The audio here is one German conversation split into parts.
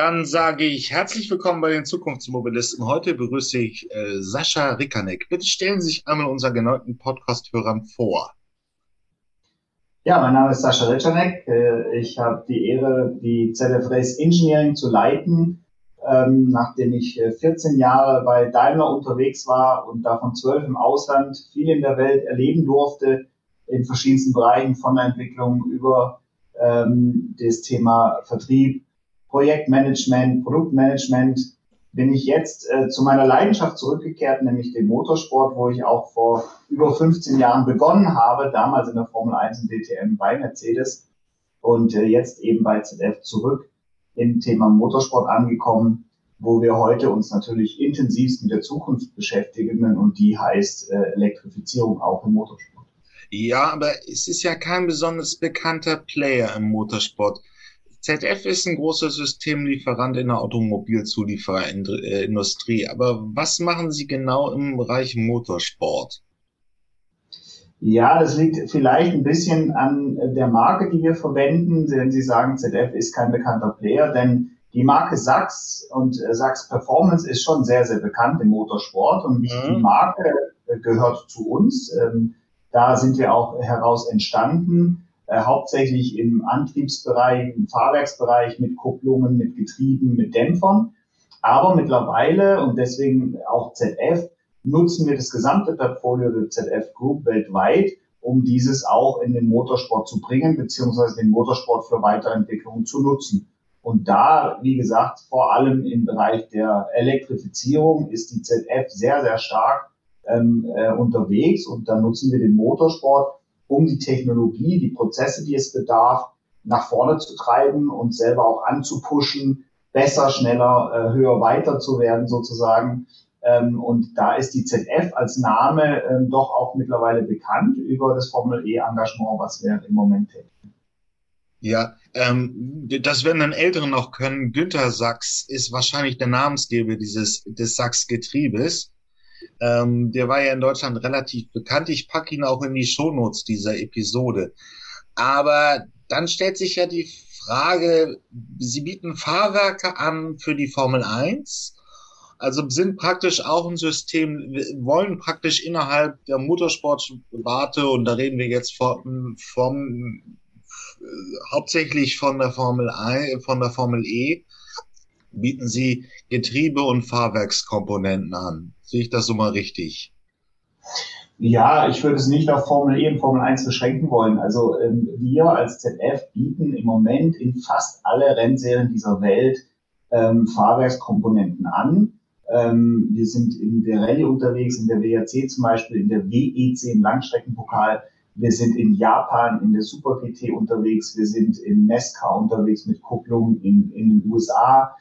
Dann sage ich herzlich willkommen bei den Zukunftsmobilisten. Heute begrüße ich äh, Sascha Rickanek. Bitte stellen Sie sich einmal unseren geneigten Podcast-Hörern vor. Ja, mein Name ist Sascha Rickanek. Äh, ich habe die Ehre, die ZF Race Engineering zu leiten, ähm, nachdem ich 14 äh, Jahre bei Daimler unterwegs war und davon zwölf im Ausland, viel in der Welt erleben durfte, in verschiedensten Bereichen von der Entwicklung über ähm, das Thema Vertrieb, Projektmanagement, Produktmanagement bin ich jetzt äh, zu meiner Leidenschaft zurückgekehrt, nämlich dem Motorsport, wo ich auch vor über 15 Jahren begonnen habe, damals in der Formel 1 und DTM bei Mercedes und äh, jetzt eben bei ZF zurück im Thema Motorsport angekommen, wo wir heute uns natürlich intensivst mit der Zukunft beschäftigen und die heißt äh, Elektrifizierung auch im Motorsport. Ja, aber es ist ja kein besonders bekannter Player im Motorsport. ZF ist ein großer Systemlieferant in der Automobilzuliefererindustrie. Aber was machen Sie genau im Bereich Motorsport? Ja, das liegt vielleicht ein bisschen an der Marke, die wir verwenden, denn Sie sagen, ZF ist kein bekannter Player, denn die Marke Sachs und Sachs Performance ist schon sehr, sehr bekannt im Motorsport und mhm. die Marke gehört zu uns. Ähm, da sind wir auch heraus entstanden äh, hauptsächlich im Antriebsbereich, im Fahrwerksbereich mit Kupplungen, mit Getrieben, mit Dämpfern. Aber mittlerweile und deswegen auch ZF nutzen wir das gesamte Portfolio der ZF Group weltweit, um dieses auch in den Motorsport zu bringen, beziehungsweise den Motorsport für Weiterentwicklung zu nutzen. Und da, wie gesagt, vor allem im Bereich der Elektrifizierung ist die ZF sehr, sehr stark ähm, äh, unterwegs und da nutzen wir den Motorsport um die Technologie, die Prozesse, die es bedarf, nach vorne zu treiben und selber auch anzupushen, besser, schneller, äh, höher, weiter zu werden sozusagen. Ähm, und da ist die ZF als Name ähm, doch auch mittlerweile bekannt über das Formel E-Engagement, was wir im Moment tätigen. Ja, ähm, das werden dann Älteren noch können. Günther Sachs ist wahrscheinlich der Namensgeber dieses des Sachs-Getriebes. Ähm, der war ja in Deutschland relativ bekannt. Ich packe ihn auch in die Shownotes dieser Episode. Aber dann stellt sich ja die Frage, Sie bieten Fahrwerke an für die Formel 1. Also sind praktisch auch ein System, wollen praktisch innerhalb der Motorsportwarte, und da reden wir jetzt vom, vom hauptsächlich von der Formel I, von der Formel E, bieten sie Getriebe- und Fahrwerkskomponenten an. Sehe ich das so mal richtig? Ja, ich würde es nicht auf Formel E und Formel 1 beschränken wollen. Also ähm, wir als ZF bieten im Moment in fast alle Rennserien dieser Welt ähm, Fahrwerkskomponenten an. Ähm, wir sind in der Rallye unterwegs, in der WRC zum Beispiel, in der WEC im Langstreckenpokal. Wir sind in Japan in der Super GT unterwegs. Wir sind in NASCAR unterwegs mit Kupplung in, in den USA.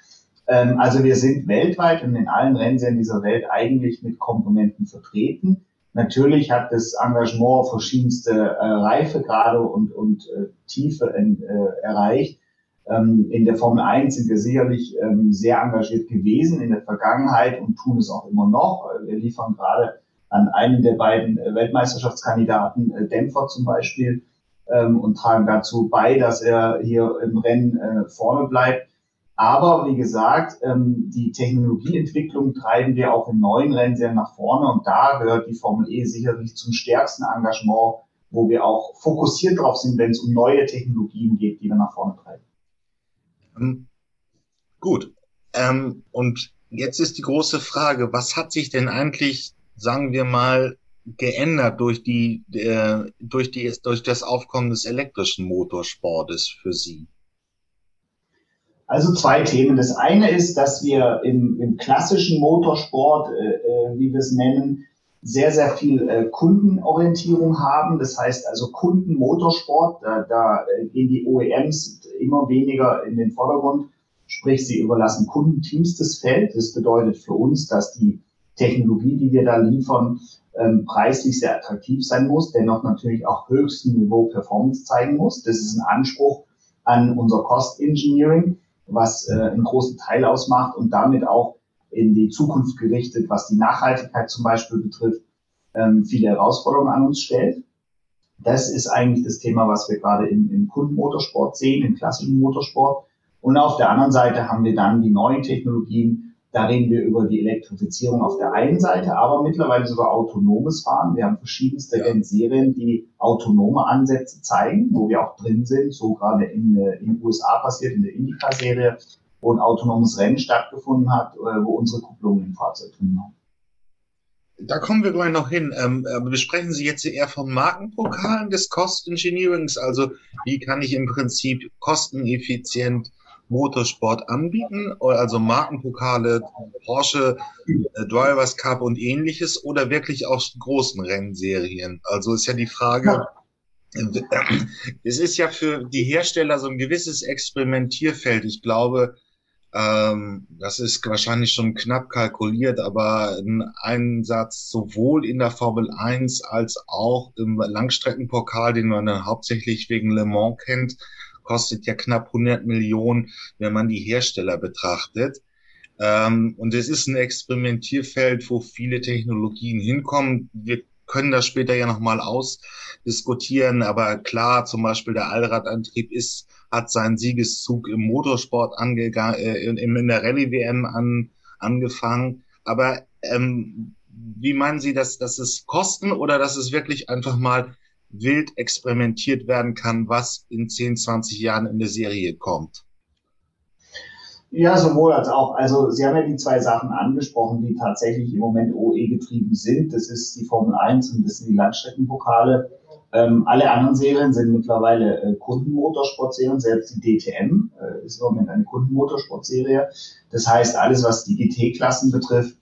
Ähm, also wir sind weltweit und in allen Rennserien dieser Welt eigentlich mit Komponenten vertreten. Natürlich hat das Engagement verschiedenste äh, Reifegrade und, und äh, Tiefe äh, erreicht. Ähm, in der Formel 1 sind wir sicherlich ähm, sehr engagiert gewesen in der Vergangenheit und tun es auch immer noch. Wir liefern gerade an einen der beiden äh, Weltmeisterschaftskandidaten äh, Dämpfer zum Beispiel ähm, und tragen dazu bei, dass er hier im Rennen äh, vorne bleibt. Aber wie gesagt, ähm, die Technologieentwicklung treiben wir auch in neuen Rennserien nach vorne und da gehört die Formel E sicherlich zum stärksten Engagement, wo wir auch fokussiert drauf sind, wenn es um neue Technologien geht, die wir nach vorne treiben. Ähm, gut. Ähm, und jetzt ist die große Frage, was hat sich denn eigentlich, sagen wir mal, geändert durch die, äh, durch die, durch das Aufkommen des elektrischen Motorsportes für Sie? Also zwei Themen. Das eine ist, dass wir im, im klassischen Motorsport, äh, äh, wie wir es nennen, sehr, sehr viel äh, Kundenorientierung haben. Das heißt also Kundenmotorsport, da, da äh, gehen die OEMs immer weniger in den Vordergrund, sprich sie überlassen Kundenteams das Feld. Das bedeutet für uns, dass die Technologie, die wir da liefern, ähm, preislich sehr attraktiv sein muss, dennoch natürlich auch höchsten Niveau Performance zeigen muss. Das ist ein Anspruch an unser Cost Engineering was äh, einen großen Teil ausmacht und damit auch in die Zukunft gerichtet, was die Nachhaltigkeit zum Beispiel betrifft, ähm, viele Herausforderungen an uns stellt. Das ist eigentlich das Thema, was wir gerade im, im Kundenmotorsport sehen, im klassischen Motorsport. Und auf der anderen Seite haben wir dann die neuen Technologien. Da reden wir über die Elektrifizierung auf der einen Seite, aber mittlerweile sogar autonomes Fahren. Wir haben verschiedenste ja. Serien, die autonome Ansätze zeigen, wo wir auch drin sind, so gerade in, äh, in den USA passiert, in der Indica-Serie, wo ein autonomes Rennen stattgefunden hat, äh, wo unsere Kupplungen im Fahrzeug drin waren. Da kommen wir gleich noch hin. Ähm, besprechen Sie jetzt eher vom Markenpokalen des Cost Engineerings? Also wie kann ich im Prinzip kosteneffizient Motorsport anbieten? Also Markenpokale, Porsche, äh, Drivers Cup und ähnliches oder wirklich auch großen Rennserien? Also ist ja die Frage, äh, es ist ja für die Hersteller so ein gewisses Experimentierfeld. Ich glaube, ähm, das ist wahrscheinlich schon knapp kalkuliert, aber ein Einsatz sowohl in der Formel 1 als auch im Langstreckenpokal, den man hauptsächlich wegen Le Mans kennt, kostet ja knapp 100 Millionen, wenn man die Hersteller betrachtet. Ähm, und es ist ein Experimentierfeld, wo viele Technologien hinkommen. Wir können das später ja nochmal ausdiskutieren, aber klar, zum Beispiel der Allradantrieb ist hat seinen Siegeszug im Motorsport angegangen, äh, in, der Rallye-WM an, angefangen. Aber ähm, wie meinen Sie, dass, dass es Kosten oder dass es wirklich einfach mal wild experimentiert werden kann, was in 10, 20 Jahren in der Serie kommt? Ja, sowohl als auch. Also Sie haben ja die zwei Sachen angesprochen, die tatsächlich im Moment OE getrieben sind. Das ist die Formel 1 und das sind die Landstreckenpokale. Ähm, alle anderen Serien sind mittlerweile äh, Kundenmotorsportserien, selbst die DTM äh, ist im Moment eine Kundenmotorsportserie. Das heißt, alles, was die GT-Klassen betrifft,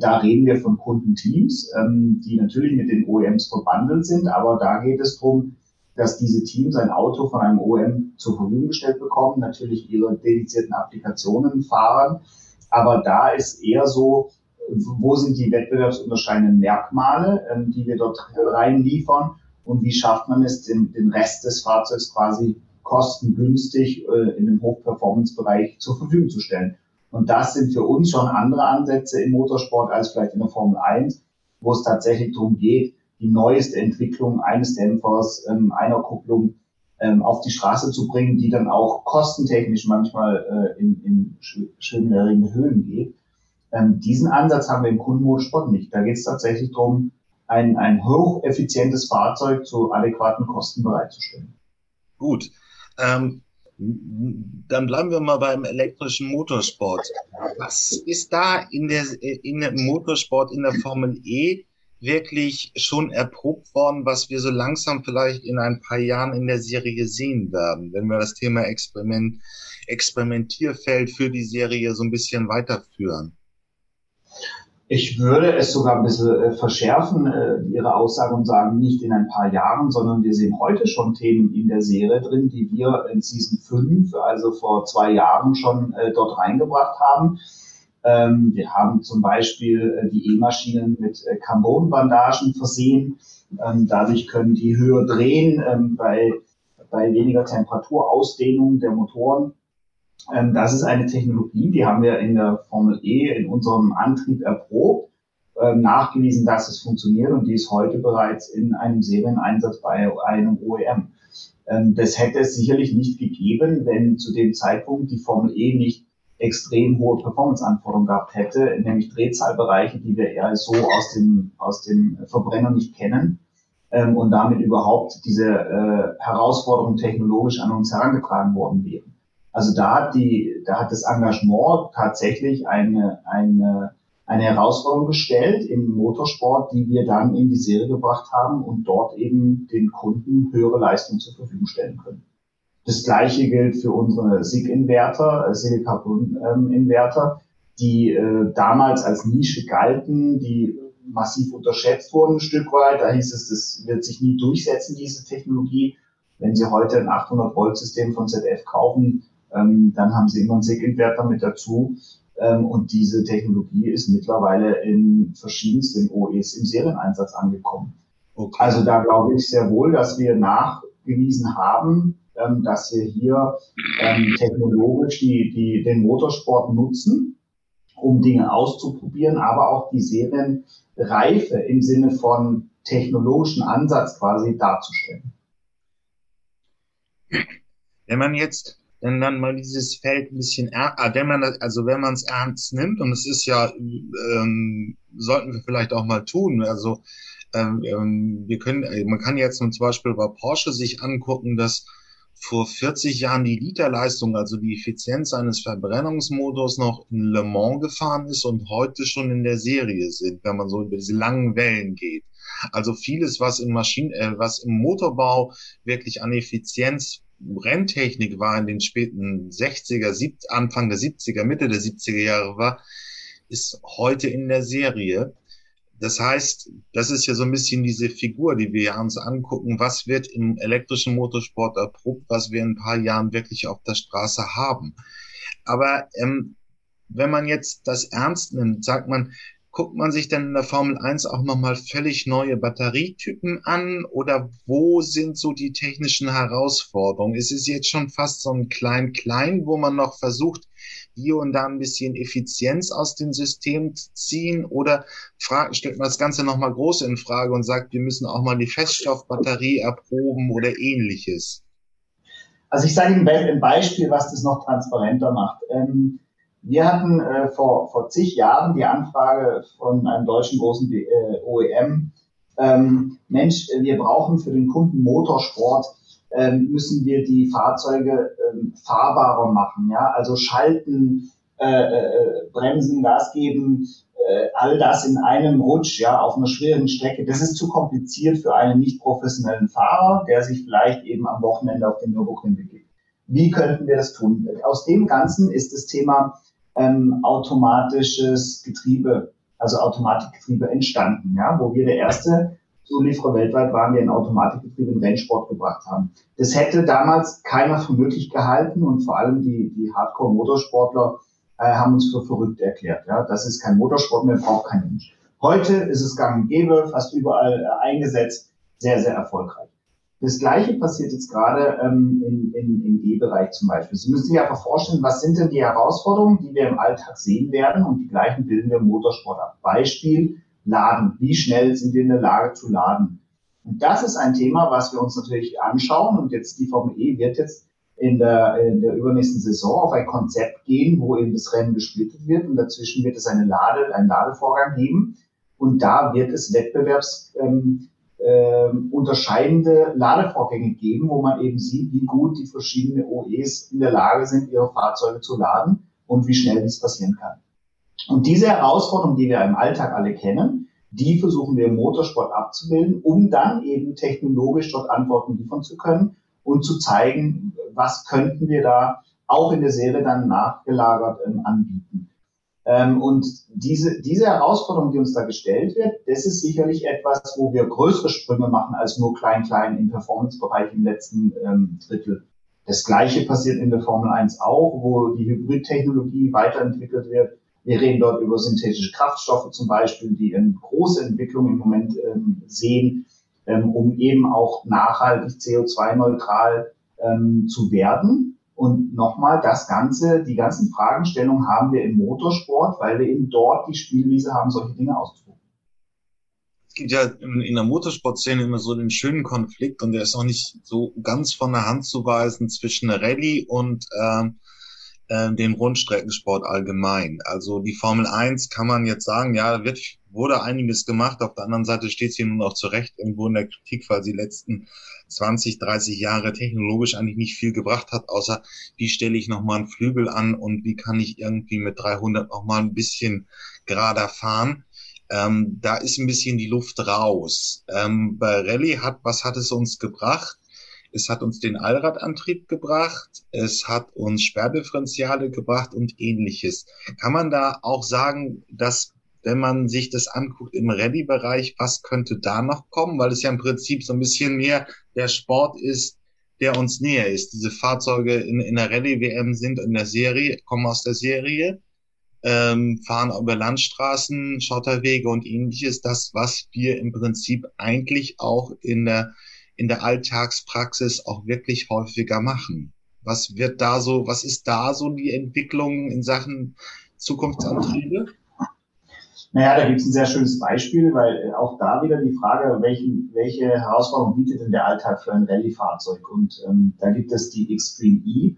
da reden wir von Kundenteams, ähm, die natürlich mit den OEMs verbandelt sind, aber da geht es darum, dass diese Teams ein Auto von einem OEM zur Verfügung gestellt bekommen, natürlich ihre dedizierten Applikationen fahren, aber da ist eher so, wo sind die wettbewerbsunterscheidenden Merkmale, ähm, die wir dort reinliefern und wie schafft man es, den, den Rest des Fahrzeugs quasi kostengünstig äh, in dem Hochperformance-Bereich zur Verfügung zu stellen. Und das sind für uns schon andere Ansätze im Motorsport als vielleicht in der Formel 1, wo es tatsächlich darum geht, die neueste Entwicklung eines Dämpfers, ähm, einer Kupplung ähm, auf die Straße zu bringen, die dann auch kostentechnisch manchmal äh, in, in schwindelige Höhen geht. Ähm, diesen Ansatz haben wir im Kundenmotorsport nicht. Da geht es tatsächlich darum, ein, ein hocheffizientes Fahrzeug zu adäquaten Kosten bereitzustellen. Gut. Ähm, dann bleiben wir mal beim elektrischen Motorsport. Was ist da in der, in der Motorsport, in der Formel E wirklich schon erprobt worden, was wir so langsam vielleicht in ein paar Jahren in der Serie sehen werden, wenn wir das Thema Experiment, Experimentierfeld für die Serie so ein bisschen weiterführen? Ich würde es sogar ein bisschen äh, verschärfen, äh, Ihre Aussage und sagen, nicht in ein paar Jahren, sondern wir sehen heute schon Themen in der Serie drin, die wir in Season 5, also vor zwei Jahren schon äh, dort reingebracht haben. Ähm, wir haben zum Beispiel die E-Maschinen mit Carbon-Bandagen versehen. Ähm, dadurch können die höher drehen ähm, bei, bei weniger Temperaturausdehnung der Motoren. Ähm, das ist eine Technologie, die haben wir in der Formel E in unserem Antrieb erprobt, ähm, nachgewiesen, dass es funktioniert und die ist heute bereits in einem Serieneinsatz bei einem OEM. Ähm, das hätte es sicherlich nicht gegeben, wenn zu dem Zeitpunkt die Formel E nicht extrem hohe Performance-Anforderungen gehabt hätte, nämlich Drehzahlbereiche, die wir eher so aus dem, aus dem Verbrenner nicht kennen und damit überhaupt diese äh, Herausforderungen technologisch an uns herangetragen worden wären. Also da hat die, da hat das Engagement tatsächlich eine, eine, eine Herausforderung gestellt im Motorsport, die wir dann in die Serie gebracht haben und dort eben den Kunden höhere Leistung zur Verfügung stellen können. Das gleiche gilt für unsere SIG-Inverter, äh, Silicon-Inverter, die äh, damals als Nische galten, die massiv unterschätzt wurden ein Stück weit. Da hieß es, das wird sich nie durchsetzen, diese Technologie. Wenn Sie heute ein 800 Volt System von ZF kaufen, ähm, dann haben sie immer einen SIG-Inverter mit dazu. Ähm, und diese Technologie ist mittlerweile in verschiedensten OEs im Serieneinsatz angekommen. Okay. Also da glaube ich sehr wohl, dass wir nachgewiesen haben, ähm, dass wir hier ähm, technologisch die, die, den Motorsport nutzen, um Dinge auszuprobieren, aber auch die Serienreife im Sinne von technologischen Ansatz quasi darzustellen. Wenn man jetzt wenn dann mal dieses Feld ein bisschen, ah, wenn man das, also wenn man es ernst nimmt, und es ist ja, ähm, sollten wir vielleicht auch mal tun, also ähm, ähm wir können, man kann jetzt zum Beispiel bei Porsche sich angucken, dass vor 40 Jahren die Literleistung, also die Effizienz eines Verbrennungsmotors noch in Le Mans gefahren ist und heute schon in der Serie sind, wenn man so über diese langen Wellen geht. Also vieles, was im Maschinen, äh, was im Motorbau wirklich an Effizienz Renntechnik war in den späten 60er, 70, Anfang der 70er, Mitte der 70er Jahre war, ist heute in der Serie. Das heißt, das ist ja so ein bisschen diese Figur, die wir uns angucken. Was wird im elektrischen Motorsport erprobt, was wir in ein paar Jahren wirklich auf der Straße haben. Aber ähm, wenn man jetzt das ernst nimmt, sagt man, guckt man sich denn in der Formel 1 auch nochmal völlig neue Batterietypen an oder wo sind so die technischen Herausforderungen? Ist es jetzt schon fast so ein Klein-Klein, wo man noch versucht, hier und da ein bisschen Effizienz aus dem System zu ziehen oder stellt man das Ganze nochmal groß in Frage und sagt, wir müssen auch mal die Feststoffbatterie erproben oder ähnliches? Also ich sage Ihnen ein Beispiel, was das noch transparenter macht. Ähm, wir hatten äh, vor, vor zig Jahren die Anfrage von einem deutschen großen äh, OEM, ähm, Mensch, wir brauchen für den Kunden Motorsport, ähm, müssen wir die Fahrzeuge ähm, fahrbarer machen, ja, also schalten, äh, äh, bremsen, Gas geben, äh, all das in einem Rutsch, ja, auf einer schweren Strecke. Das ist zu kompliziert für einen nicht professionellen Fahrer, der sich vielleicht eben am Wochenende auf den Nürburgring begibt. Wie könnten wir das tun? Aus dem Ganzen ist das Thema ähm, automatisches Getriebe, also Automatikgetriebe entstanden, ja, wo wir der erste Zulieferer weltweit waren, der ein Automatikgetriebe in Rennsport gebracht haben. Das hätte damals keiner für möglich gehalten und vor allem die, die Hardcore-Motorsportler äh, haben uns für verrückt erklärt. Ja, das ist kein Motorsport mehr, braucht kein Mensch. Heute ist es gang und gäbe, fast überall äh, eingesetzt, sehr, sehr erfolgreich. Das Gleiche passiert jetzt gerade ähm, in, in, im E-Bereich zum Beispiel. Sie müssen sich einfach vorstellen, was sind denn die Herausforderungen, die wir im Alltag sehen werden und die gleichen bilden wir im Motorsport ab. Beispiel Laden. Wie schnell sind wir in der Lage zu laden? Und das ist ein Thema, was wir uns natürlich anschauen und jetzt die Formel E wird jetzt in der, in der übernächsten Saison auf ein Konzept gehen, wo eben das Rennen gesplittet wird und dazwischen wird es eine Lade, einen Ladevorgang geben und da wird es Wettbewerbs ähm, äh, unterscheidende Ladevorgänge geben, wo man eben sieht, wie gut die verschiedenen OEs in der Lage sind, ihre Fahrzeuge zu laden und wie schnell dies passieren kann. Und diese Herausforderungen, die wir im Alltag alle kennen, die versuchen wir im Motorsport abzubilden, um dann eben technologisch dort Antworten liefern zu können und zu zeigen, was könnten wir da auch in der Serie dann nachgelagert ähm, anbieten. Ähm, und diese, diese Herausforderung, die uns da gestellt wird, das ist sicherlich etwas, wo wir größere Sprünge machen als nur klein-klein im Performance-Bereich im letzten ähm, Drittel. Das Gleiche passiert in der Formel 1 auch, wo die Hybrid-Technologie weiterentwickelt wird. Wir reden dort über synthetische Kraftstoffe zum Beispiel, die eine große Entwicklung im Moment ähm, sehen, ähm, um eben auch nachhaltig CO2-neutral ähm, zu werden. Und nochmal, das Ganze, die ganzen Fragestellungen haben wir im Motorsport, weil wir eben dort die Spielwiese haben, solche Dinge auszuprobieren. Es gibt ja in, der Motorsportszene immer so den schönen Konflikt und der ist auch nicht so ganz von der Hand zu weisen zwischen Rallye und äh, äh, den Rundstreckensport allgemein. Also die Formel 1 kann man jetzt sagen, ja, wird, wurde einiges gemacht. Auf der anderen Seite steht sie nun auch zurecht irgendwo in der Kritik, weil sie letzten 20, 30 Jahre technologisch eigentlich nicht viel gebracht hat, außer wie stelle ich nochmal einen Flügel an und wie kann ich irgendwie mit 300 nochmal ein bisschen gerader fahren. Ähm, da ist ein bisschen die Luft raus. Ähm, bei Rallye hat, was hat es uns gebracht? Es hat uns den Allradantrieb gebracht, es hat uns Sperrdifferenziale gebracht und ähnliches. Kann man da auch sagen, dass wenn man sich das anguckt im Rallye-Bereich, was könnte da noch kommen? Weil es ja im Prinzip so ein bisschen mehr der Sport ist, der uns näher ist. Diese Fahrzeuge in, in der Rallye-WM sind in der Serie, kommen aus der Serie, ähm, fahren über Landstraßen, Schotterwege und ähnliches. Das, was wir im Prinzip eigentlich auch in der, in der Alltagspraxis auch wirklich häufiger machen. Was wird da so, was ist da so die Entwicklung in Sachen Zukunftsantriebe? Naja, da gibt es ein sehr schönes Beispiel, weil äh, auch da wieder die Frage, welchen, welche Herausforderung bietet denn der Alltag für ein Rallye-Fahrzeug? Und ähm, da gibt es die Extreme E.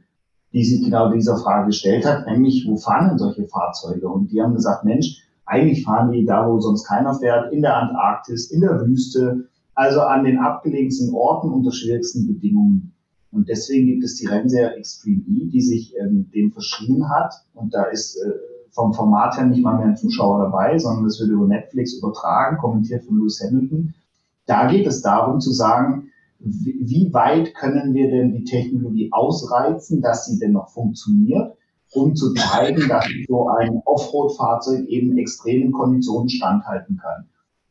die sich genau dieser Frage gestellt hat, nämlich wo fahren denn solche Fahrzeuge? Und die haben gesagt, Mensch, eigentlich fahren die da, wo sonst keiner fährt, in der Antarktis, in der Wüste, also an den abgelegensten Orten unter schwierigsten Bedingungen. Und deswegen gibt es die Rennserie Extreme E, die sich ähm, dem verschrieben hat. Und da ist äh, vom Format her nicht mal mehr ein Zuschauer dabei, sondern es wird über Netflix übertragen, kommentiert von Lewis Hamilton. Da geht es darum zu sagen, wie weit können wir denn die Technologie ausreizen, dass sie denn noch funktioniert, um zu zeigen, dass so ein Offroad-Fahrzeug eben extremen Konditionen standhalten kann.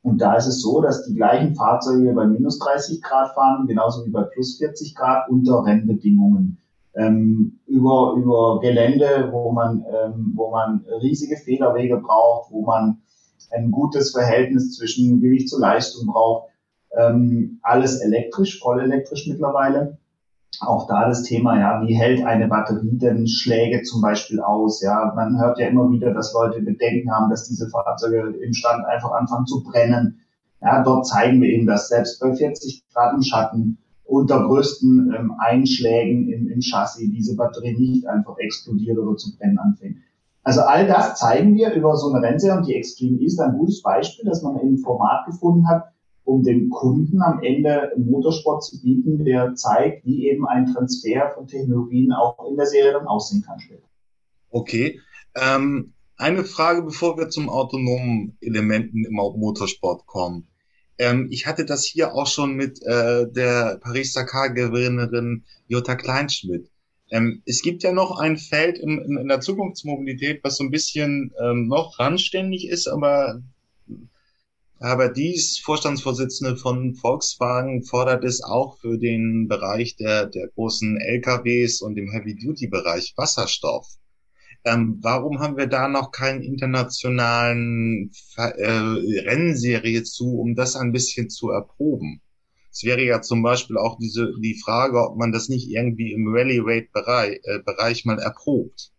Und da ist es so, dass die gleichen Fahrzeuge bei minus 30 Grad fahren, genauso wie bei plus 40 Grad unter Rennbedingungen. Ähm, über, über Gelände, wo man, ähm, wo man riesige Federwege braucht, wo man ein gutes Verhältnis zwischen Gewicht zu Leistung braucht. Ähm, alles elektrisch, voll elektrisch mittlerweile auch da das Thema, ja, wie hält eine Batterie denn Schläge zum Beispiel aus? Ja, man hört ja immer wieder, dass Leute Bedenken haben, dass diese Fahrzeuge im Stand einfach anfangen zu brennen. Ja, dort zeigen wir eben, dass selbst bei 40 Grad im Schatten unter größten ähm, Einschlägen im, im Chassis diese Batterie nicht einfach explodiert oder zu brennen anfängt. Also all das zeigen wir über so eine Rennserie und die Extreme ist ein gutes Beispiel, dass man eben ein Format gefunden hat, um dem Kunden am Ende Motorsport zu bieten, der zeigt, wie eben ein Transfer von Technologien auch in der Serie dann aussehen kann später. Okay. Ähm, eine Frage, bevor wir zum autonomen Elementen im Motorsport kommen. Ähm, ich hatte das hier auch schon mit äh, der Paris-Dakar-Gewinnerin Jutta Kleinschmidt. Ähm, es gibt ja noch ein Feld in, in, der Zukunftsmobilität, was so ein bisschen ähm, noch randständig ist, aber aber dies, Vorstandsvorsitzende von Volkswagen, fordert es auch für den Bereich der, der großen LKWs und im Heavy-Duty-Bereich Wasserstoff. Ähm, warum haben wir da noch keinen internationalen äh, Rennserie zu, um das ein bisschen zu erproben? Es wäre ja zum Beispiel auch diese die Frage, ob man das nicht irgendwie im Rally Rate Bereich, äh, Bereich mal erprobt.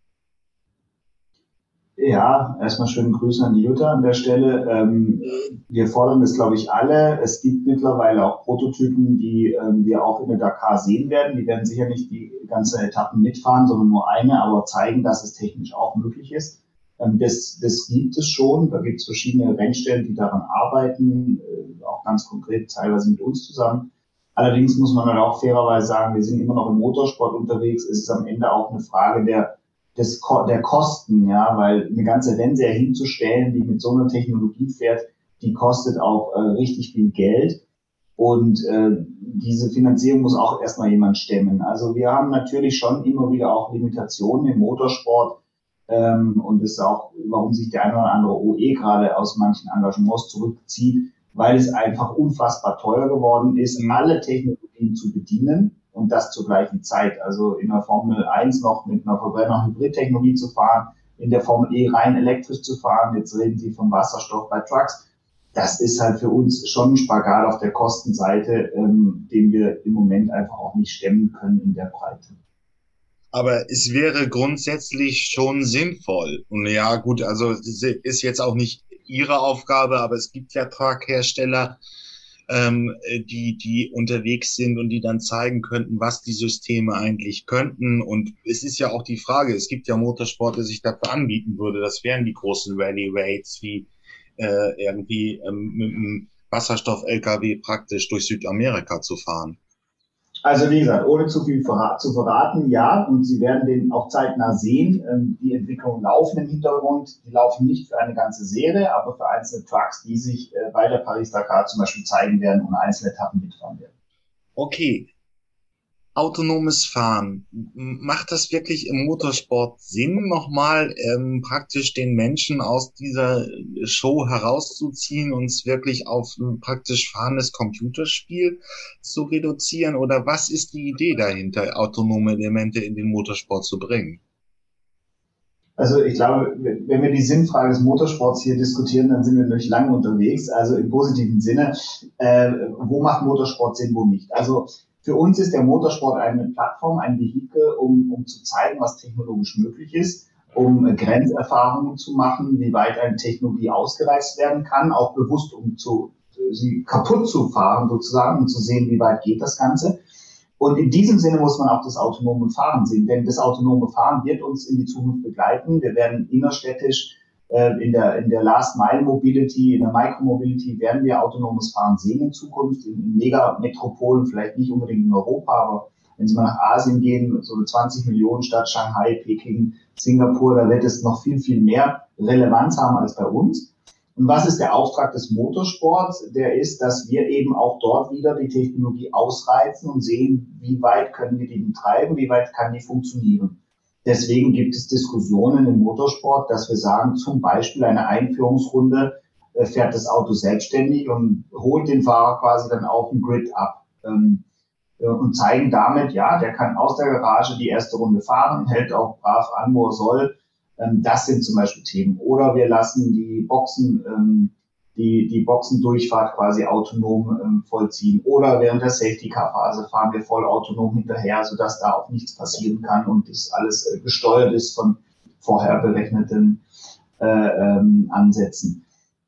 Ja, erstmal schönen Grüße an die Jutta an der Stelle. Ähm, wir fordern das, glaube ich, alle. Es gibt mittlerweile auch Prototypen, die ähm, wir auch in der Dakar sehen werden. Die werden sicher nicht die ganze Etappen mitfahren, sondern nur eine, aber zeigen, dass es technisch auch möglich ist. Ähm, das, das gibt es schon. Da gibt es verschiedene Rennstellen, die daran arbeiten, äh, auch ganz konkret teilweise mit uns zusammen. Allerdings muss man dann auch fairerweise sagen, wir sind immer noch im Motorsport unterwegs. Es ist am Ende auch eine Frage der des, der Kosten, ja, weil eine ganze Rennserie hinzustellen, die mit so einer Technologie fährt, die kostet auch äh, richtig viel Geld. Und äh, diese Finanzierung muss auch erstmal jemand stemmen. Also wir haben natürlich schon immer wieder auch Limitationen im Motorsport. Ähm, und das ist auch, warum sich der eine oder andere OE gerade aus manchen Engagements zurückzieht, weil es einfach unfassbar teuer geworden ist, alle Technologien zu bedienen und das zur gleichen Zeit. Also in der Formel 1 noch mit einer Verbrenner-Hybrid-Technologie zu fahren, in der Formel E rein elektrisch zu fahren. Jetzt reden Sie von Wasserstoff bei Trucks. Das ist halt für uns schon ein Spagat auf der Kostenseite, ähm, den wir im Moment einfach auch nicht stemmen können in der Breite. Aber es wäre grundsätzlich schon sinnvoll. Und ja, gut, also ist jetzt auch nicht Ihre Aufgabe, aber es gibt ja Traghersteller, ähm, die, die unterwegs sind und die dann zeigen könnten, was die Systeme eigentlich könnten. Und es ist ja auch die Frage, es gibt ja Motorsport, der sich dafür anbieten würde. Das wären die großen Rally Rates, wie äh, irgendwie ähm, mit einem Wasserstoff-LKW praktisch durch Südamerika zu fahren. Also wie gesagt, ohne zu viel zu verraten, ja, und Sie werden den auch zeitnah sehen. Ähm, die Entwicklungen laufen im Hintergrund. Die laufen nicht für eine ganze Serie, aber für einzelne Trucks, die sich äh, bei der Paris-Dakar zum Beispiel zeigen werden und einzelne Etappen mitfahren werden. Okay, autonomes Fahren. Macht das wirklich im Motorsport Sinn, nochmal ähm, praktisch den Menschen aus dieser Show herauszuziehen und es wirklich auf ein praktisch fahrendes Computerspiel zu reduzieren? Oder was ist die Idee dahinter, autonome Elemente in den Motorsport zu bringen? Also ich glaube, wenn wir die Sinnfrage des Motorsports hier diskutieren, dann sind wir natürlich lange unterwegs. Also im positiven Sinne, äh, wo macht Motorsport Sinn, wo nicht? Also für uns ist der Motorsport eine Plattform, ein Vehikel, um, um zu zeigen, was technologisch möglich ist, um Grenzerfahrungen zu machen, wie weit eine Technologie ausgereizt werden kann, auch bewusst, um zu, sie kaputt zu fahren sozusagen, um zu sehen, wie weit geht das Ganze. Und in diesem Sinne muss man auch das autonome Fahren sehen, denn das autonome Fahren wird uns in die Zukunft begleiten. Wir werden innerstädtisch in der, in der Last Mile Mobility, in der Micromobility werden wir autonomes Fahren sehen in Zukunft, in Megametropolen, vielleicht nicht unbedingt in Europa, aber wenn Sie mal nach Asien gehen, so eine 20 Millionen Stadt Shanghai, Peking, Singapur, da wird es noch viel, viel mehr Relevanz haben als bei uns. Und was ist der Auftrag des Motorsports? Der ist, dass wir eben auch dort wieder die Technologie ausreizen und sehen, wie weit können wir die betreiben, wie weit kann die funktionieren. Deswegen gibt es Diskussionen im Motorsport, dass wir sagen, zum Beispiel eine Einführungsrunde äh, fährt das Auto selbstständig und holt den Fahrer quasi dann auf dem Grid ab. Ähm, äh, und zeigen damit, ja, der kann aus der Garage die erste Runde fahren, hält auch brav an, wo er soll. Ähm, das sind zum Beispiel Themen. Oder wir lassen die Boxen, ähm, die, die Boxendurchfahrt quasi autonom ähm, vollziehen. Oder während der Safety-Car-Phase fahren wir voll autonom hinterher, sodass da auch nichts passieren kann und das alles äh, gesteuert ist von vorher berechneten äh, ähm, Ansätzen.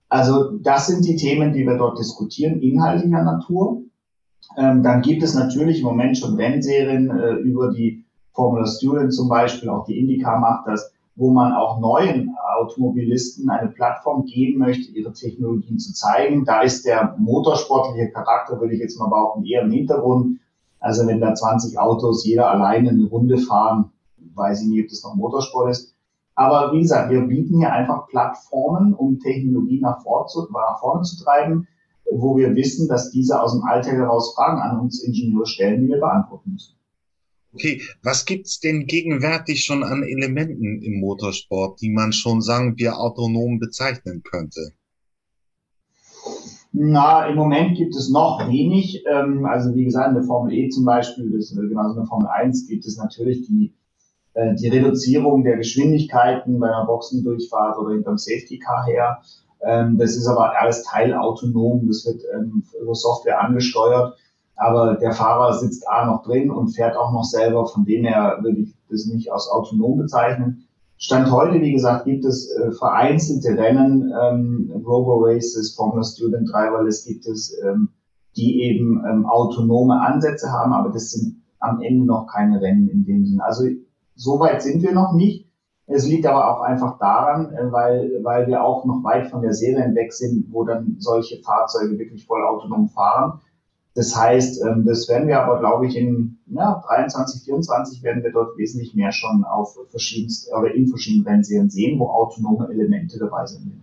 Also das sind die Themen, die wir dort diskutieren, inhaltlicher Natur. Ähm, dann gibt es natürlich im Moment schon Rennserien äh, über die Formula Student zum Beispiel, auch die IndyCar macht das, wo man auch neuen Automobilisten eine Plattform geben möchte, ihre Technologien zu zeigen. Da ist der motorsportliche Charakter, würde ich jetzt mal behaupten, eher im Hintergrund. Also wenn da 20 Autos jeder alleine eine Runde fahren, weiß ich nicht, ob das noch Motorsport ist. Aber wie gesagt, wir bieten hier einfach Plattformen, um Technologie nach, zu, nach vorne zu treiben wo wir wissen, dass diese aus dem Alltag heraus Fragen an uns Ingenieure stellen, die wir beantworten müssen. Okay, was gibt's denn gegenwärtig schon an Elementen im Motorsport, die man schon, sagen wir, autonom bezeichnen könnte? Na, im Moment gibt es noch wenig. Ähm, also wie gesagt, in der Formel E zum Beispiel, das, äh, genauso in der Formel 1 gibt es natürlich die, äh, die Reduzierung der Geschwindigkeiten bei einer Boxendurchfahrt oder hinterm Safety Car her. Ähm, das ist aber alles teilautonom, das wird ähm, über Software angesteuert. Aber der Fahrer sitzt A noch drin und fährt auch noch selber. Von dem her würde ich das nicht als autonom bezeichnen. Stand heute, wie gesagt, gibt es äh, vereinzelte Rennen, ähm, Robo-Races, Formula Student Driver, es gibt es, ähm, die eben ähm, autonome Ansätze haben, aber das sind am Ende noch keine Rennen in dem Sinne. Also so weit sind wir noch nicht. Es liegt aber auch einfach daran, äh, weil, weil wir auch noch weit von der Serie weg sind, wo dann solche Fahrzeuge wirklich voll autonom fahren. Das heißt, ähm, das werden wir aber, glaube ich, in ja, 23, 24 werden wir dort wesentlich mehr schon auf verschiedensten oder in verschiedenen Rennserien sehen, wo autonome Elemente dabei sind.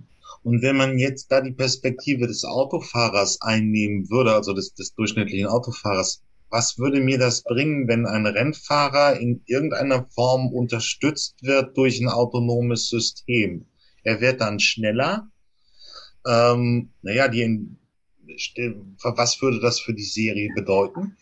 Und wenn man jetzt da die Perspektive des Autofahrers einnehmen würde, also des, des durchschnittlichen Autofahrers, was würde mir das bringen, wenn ein Rennfahrer in irgendeiner Form unterstützt wird durch ein autonomes System? Er wird dann schneller. Ähm, naja, die, was würde das für die Serie bedeuten?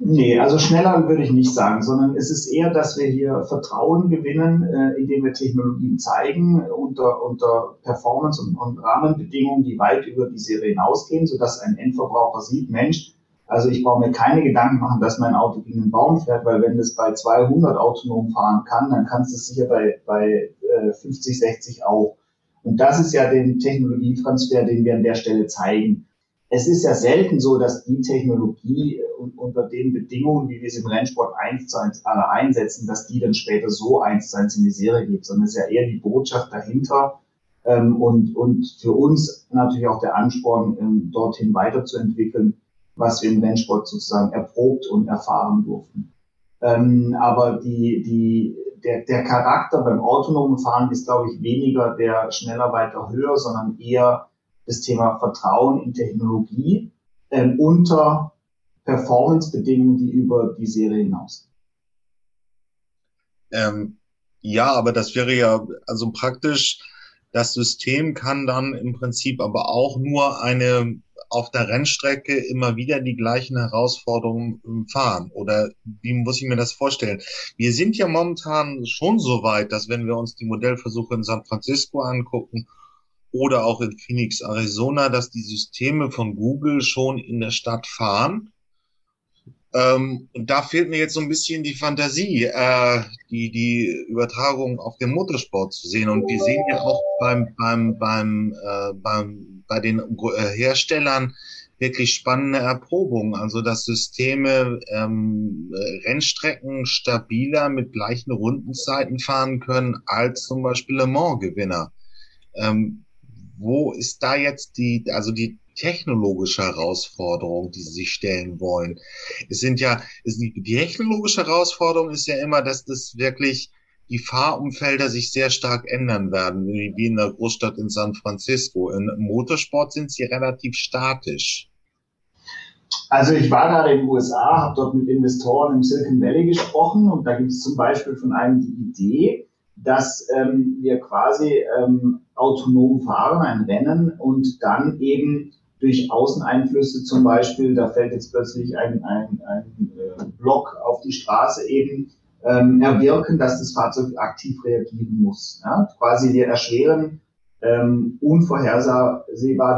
Nee, also schneller würde ich nicht sagen, sondern es ist eher, dass wir hier Vertrauen gewinnen, äh, indem wir Technologien zeigen unter, unter Performance und, und Rahmenbedingungen, die weit über die Serie hinausgehen, sodass ein Endverbraucher sieht, Mensch, also ich brauche mir keine Gedanken machen, dass mein Auto gegen den Baum fährt, weil wenn das bei 200 autonom fahren kann, dann kannst du es sicher bei, bei äh, 50, 60 auch. Und das ist ja den Technologietransfer, den wir an der Stelle zeigen. Es ist ja selten so, dass die Technologie äh, unter den Bedingungen, wie wir es im Rennsport eins zu eins alle einsetzen, dass die dann später so eins zu eins in die Serie geht, sondern es ist ja eher die Botschaft dahinter ähm, und, und für uns natürlich auch der Ansporn, ähm, dorthin weiterzuentwickeln was wir im Rennsport sozusagen erprobt und erfahren durften. Ähm, aber die, die, der, der Charakter beim autonomen Fahren ist, glaube ich, weniger der schneller, weiter, höher, sondern eher das Thema Vertrauen in Technologie ähm, unter Performance-Bedingungen, die über die Serie hinaus. Ähm, ja, aber das wäre ja also praktisch, das System kann dann im Prinzip aber auch nur eine auf der Rennstrecke immer wieder die gleichen Herausforderungen ähm, fahren? Oder wie muss ich mir das vorstellen? Wir sind ja momentan schon so weit, dass wenn wir uns die Modellversuche in San Francisco angucken oder auch in Phoenix, Arizona, dass die Systeme von Google schon in der Stadt fahren. Ähm, und da fehlt mir jetzt so ein bisschen die Fantasie, äh, die, die Übertragung auf den Motorsport zu sehen. Und wir sehen ja auch beim, beim, beim, äh, beim bei den äh, Herstellern wirklich spannende Erprobung. Also dass Systeme ähm, Rennstrecken stabiler mit gleichen Rundenzeiten fahren können als zum Beispiel Le Mans-Gewinner. Ähm, wo ist da jetzt die, also die technologische Herausforderung, die sie sich stellen wollen? Es sind ja, es, die technologische Herausforderung ist ja immer, dass das wirklich die Fahrumfelder sich sehr stark ändern werden, wie in der Großstadt in San Francisco. Im Motorsport sind sie relativ statisch. Also ich war gerade in den USA, habe dort mit Investoren im Silicon Valley gesprochen und da gibt es zum Beispiel von einem die Idee, dass ähm, wir quasi ähm, autonom fahren, ein Rennen und dann eben durch Außeneinflüsse zum Beispiel, da fällt jetzt plötzlich ein, ein, ein äh, Block auf die Straße eben, ähm, erwirken, dass das Fahrzeug aktiv reagieren muss. Ja? Quasi wir erschweren ähm, unvorhersehbar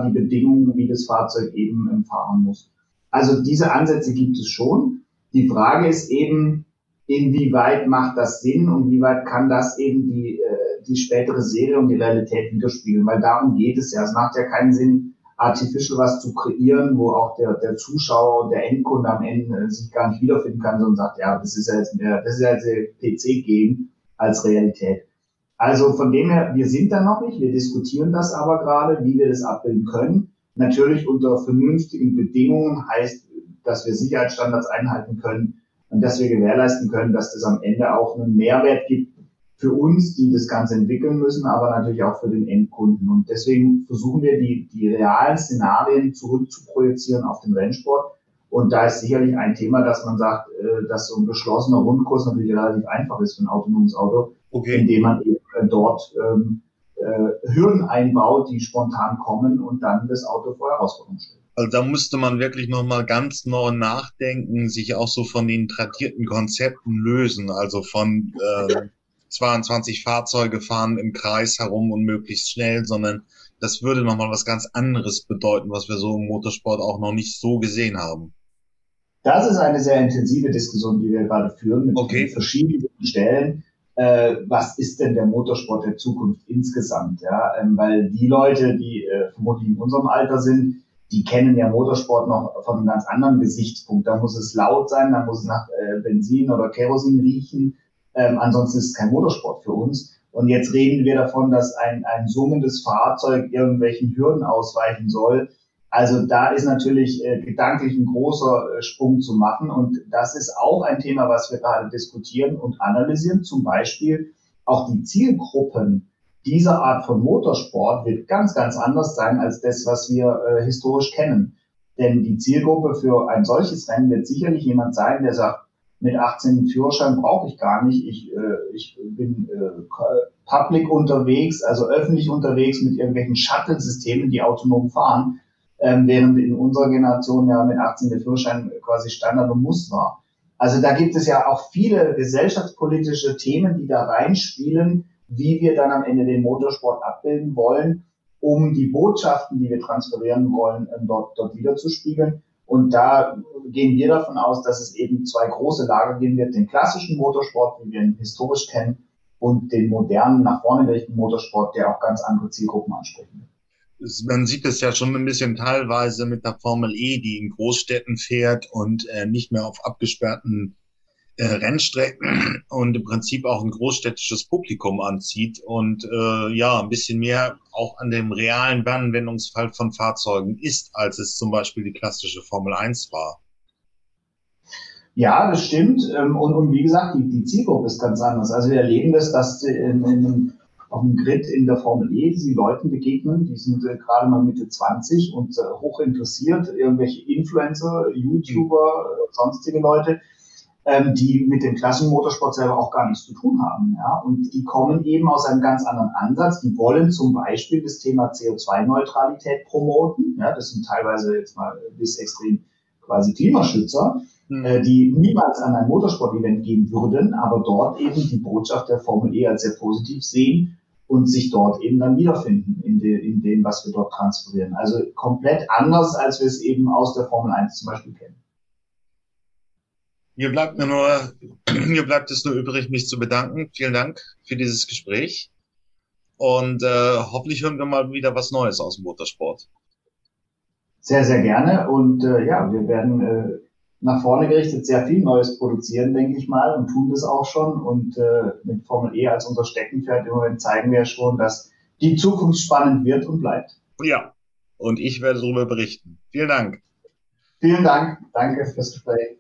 die Bedingungen, wie das Fahrzeug eben fahren muss. Also diese Ansätze gibt es schon. Die Frage ist eben, inwieweit macht das Sinn und wie weit kann das eben die, äh, die spätere Serie und die Realität widerspiegeln, weil darum geht es ja. Es macht ja keinen Sinn, artificial was zu kreieren, wo auch der, der Zuschauer und der Endkunde am Ende äh, sich gar nicht wiederfinden kann, sondern sagt, ja, das ist ja jetzt mehr, das ist ja jetzt PC-Game als Realität. Also von dem her, wir sind da noch nicht, wir diskutieren das aber gerade, wie wir das abbilden können. Natürlich unter vernünftigen Bedingungen heißt, dass wir Sicherheitsstandards einhalten können und dass wir gewährleisten können, dass das am Ende auch einen Mehrwert gibt für uns, die das Ganze entwickeln müssen, aber natürlich auch für den Endkunden. Und deswegen versuchen wir, die, die realen Szenarien zurückzuprojizieren auf den Rennsport. Und da ist sicherlich ein Thema, dass man sagt, äh, dass so ein geschlossener Rundkurs natürlich relativ einfach ist für ein autonomes Auto, okay. indem man eben äh, dort ähm, äh, Hürden einbaut, die spontan kommen und dann das Auto vor Herausforderungen stellt. Also da müsste man wirklich nochmal ganz neu nachdenken, sich auch so von den tradierten Konzepten lösen, also von äh, 22 Fahrzeuge fahren im Kreis herum und möglichst schnell, sondern das würde nochmal was ganz anderes bedeuten, was wir so im Motorsport auch noch nicht so gesehen haben. Das ist eine sehr intensive Diskussion, die wir gerade führen mit okay. verschiedenen Stellen. Äh, was ist denn der Motorsport der Zukunft insgesamt? Ja, ähm, weil die Leute, die äh, vermutlich in unserem Alter sind, die kennen ja Motorsport noch von einem ganz anderen Gesichtspunkt. Da muss es laut sein, da muss es nach äh, Benzin oder Kerosin riechen, ähm, ansonsten ist es kein Motorsport für uns. Und jetzt reden wir davon, dass ein, ein summendes Fahrzeug irgendwelchen Hürden ausweichen soll. Also da ist natürlich äh, gedanklich ein großer äh, Sprung zu machen. Und das ist auch ein Thema, was wir gerade diskutieren und analysieren. Zum Beispiel auch die Zielgruppen dieser Art von Motorsport wird ganz, ganz anders sein als das, was wir äh, historisch kennen. Denn die Zielgruppe für ein solches Rennen wird sicherlich jemand sein, der sagt, mit 18 Führerschein brauche ich gar nicht. Ich, äh, ich bin äh, public unterwegs, also öffentlich unterwegs mit irgendwelchen Shuttle-Systemen, die autonom fahren, ähm, während in unserer Generation ja mit 18 der Führerschein quasi Standard und Muss war. Also da gibt es ja auch viele gesellschaftspolitische Themen, die da reinspielen, wie wir dann am Ende den Motorsport abbilden wollen, um die Botschaften, die wir transferieren wollen, dort, dort wiederzuspiegeln. Und da gehen wir davon aus, dass es eben zwei große Lager geben wird, den klassischen Motorsport, wie wir ihn historisch kennen, und den modernen, nach vorne gerichteten Motorsport, der auch ganz andere Zielgruppen ansprechen wird. Man sieht es ja schon ein bisschen teilweise mit der Formel E, die in Großstädten fährt und äh, nicht mehr auf abgesperrten äh, Rennstrecken und im Prinzip auch ein großstädtisches Publikum anzieht und äh, ja, ein bisschen mehr auch an dem realen Anwendungsfall von Fahrzeugen ist, als es zum Beispiel die klassische Formel 1 war. Ja, das stimmt. Ähm, und, und wie gesagt, die, die Zielgruppe ist ganz anders. Also wir erleben das, dass in, in, auf dem Grid in der Formel E die Leuten begegnen, die sind äh, gerade mal Mitte 20 und äh, hoch interessiert, irgendwelche Influencer, YouTuber, sonstige Leute, ähm, die mit dem klassischen Motorsport selber auch gar nichts zu tun haben. Ja? Und die kommen eben aus einem ganz anderen Ansatz. Die wollen zum Beispiel das Thema CO2-Neutralität promoten. Ja? Das sind teilweise jetzt mal bis extrem quasi Klimaschützer, mhm. äh, die niemals an ein Motorsport-Event gehen würden, aber dort eben die Botschaft der Formel E als sehr positiv sehen und sich dort eben dann wiederfinden in, de, in dem, was wir dort transferieren. Also komplett anders, als wir es eben aus der Formel 1 zum Beispiel kennen. Mir bleibt mir nur, mir bleibt es nur übrig, mich zu bedanken. Vielen Dank für dieses Gespräch. Und äh, hoffentlich hören wir mal wieder was Neues aus dem Motorsport. Sehr, sehr gerne. Und äh, ja, wir werden äh, nach vorne gerichtet sehr viel Neues produzieren, denke ich mal, und tun das auch schon. Und äh, mit Formel E als unser Steckenpferd im Moment zeigen wir schon, dass die Zukunft spannend wird und bleibt. Ja, und ich werde darüber berichten. Vielen Dank. Vielen Dank. Danke fürs Gespräch.